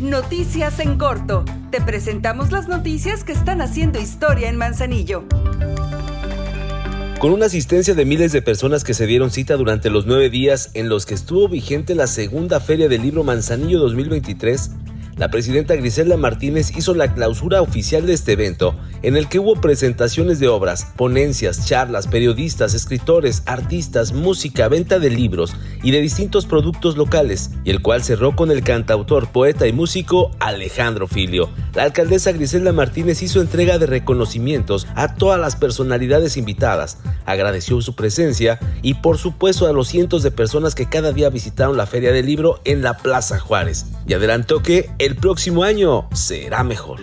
Noticias en corto. Te presentamos las noticias que están haciendo historia en Manzanillo. Con una asistencia de miles de personas que se dieron cita durante los nueve días en los que estuvo vigente la segunda Feria del Libro Manzanillo 2023, la presidenta Griselda Martínez hizo la clausura oficial de este evento, en el que hubo presentaciones de obras, ponencias, charlas, periodistas, escritores, artistas, música, venta de libros y de distintos productos locales, y el cual cerró con el cantautor, poeta y músico Alejandro Filio. La alcaldesa Griselda Martínez hizo entrega de reconocimientos a todas las personalidades invitadas, agradeció su presencia y por supuesto a los cientos de personas que cada día visitaron la Feria del Libro en la Plaza Juárez, y adelantó que el próximo año será mejor.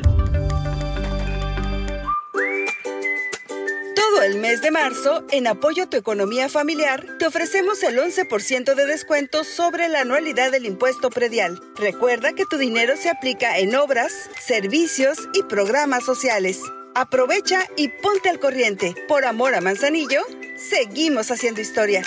El mes de marzo, en apoyo a tu economía familiar, te ofrecemos el 11% de descuento sobre la anualidad del impuesto predial. Recuerda que tu dinero se aplica en obras, servicios y programas sociales. Aprovecha y ponte al corriente. Por amor a Manzanillo, seguimos haciendo historia.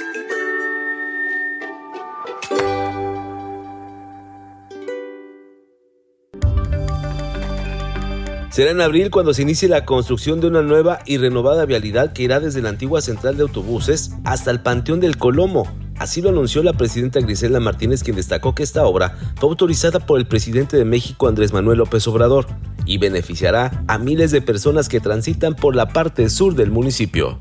Será en abril cuando se inicie la construcción de una nueva y renovada vialidad que irá desde la antigua central de autobuses hasta el Panteón del Colomo. Así lo anunció la presidenta Griselda Martínez, quien destacó que esta obra fue autorizada por el presidente de México Andrés Manuel López Obrador y beneficiará a miles de personas que transitan por la parte sur del municipio.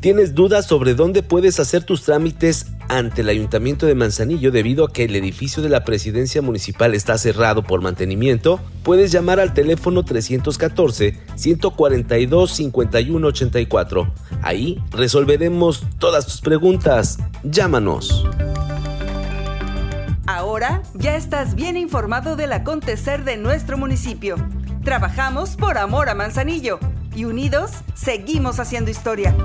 ¿Tienes dudas sobre dónde puedes hacer tus trámites ante el Ayuntamiento de Manzanillo debido a que el edificio de la presidencia municipal está cerrado por mantenimiento? Puedes llamar al teléfono 314-142-5184. Ahí resolveremos todas tus preguntas. Llámanos. Ahora ya estás bien informado del acontecer de nuestro municipio. Trabajamos por amor a Manzanillo y unidos seguimos haciendo historia.